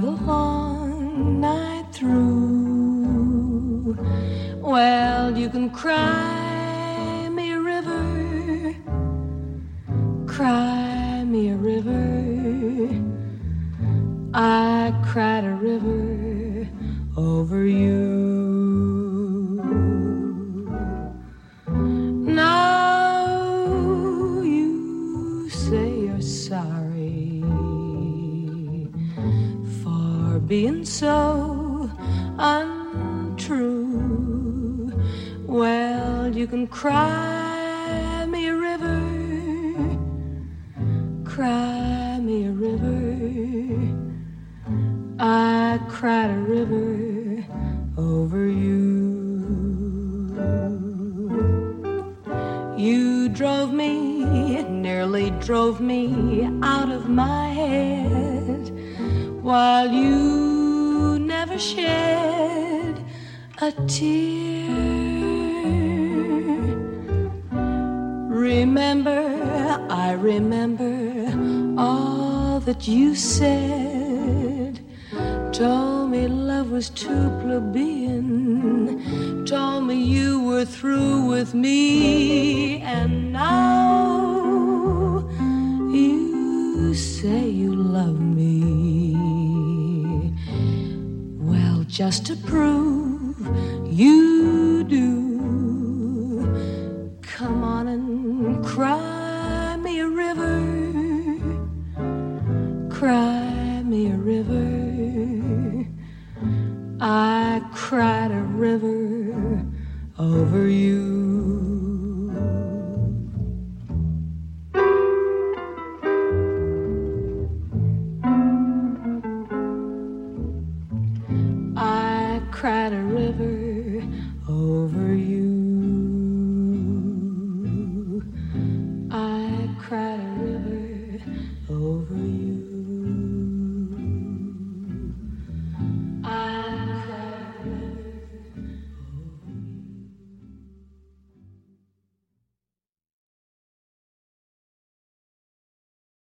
the long night through. Well, you can cry me a river, cry me a river. I cry. Being so untrue. Well, you can cry me a river, cry me a river. I cried a river over you. You drove me, nearly drove me out of my head, while you never shed a tear. Remember, I remember all that you said. Told me love was too plebeian. Told me you were through with me. Just to prove you do, come on and cry me a river. Cry me a river. I cried a river over you. Cried a river over you.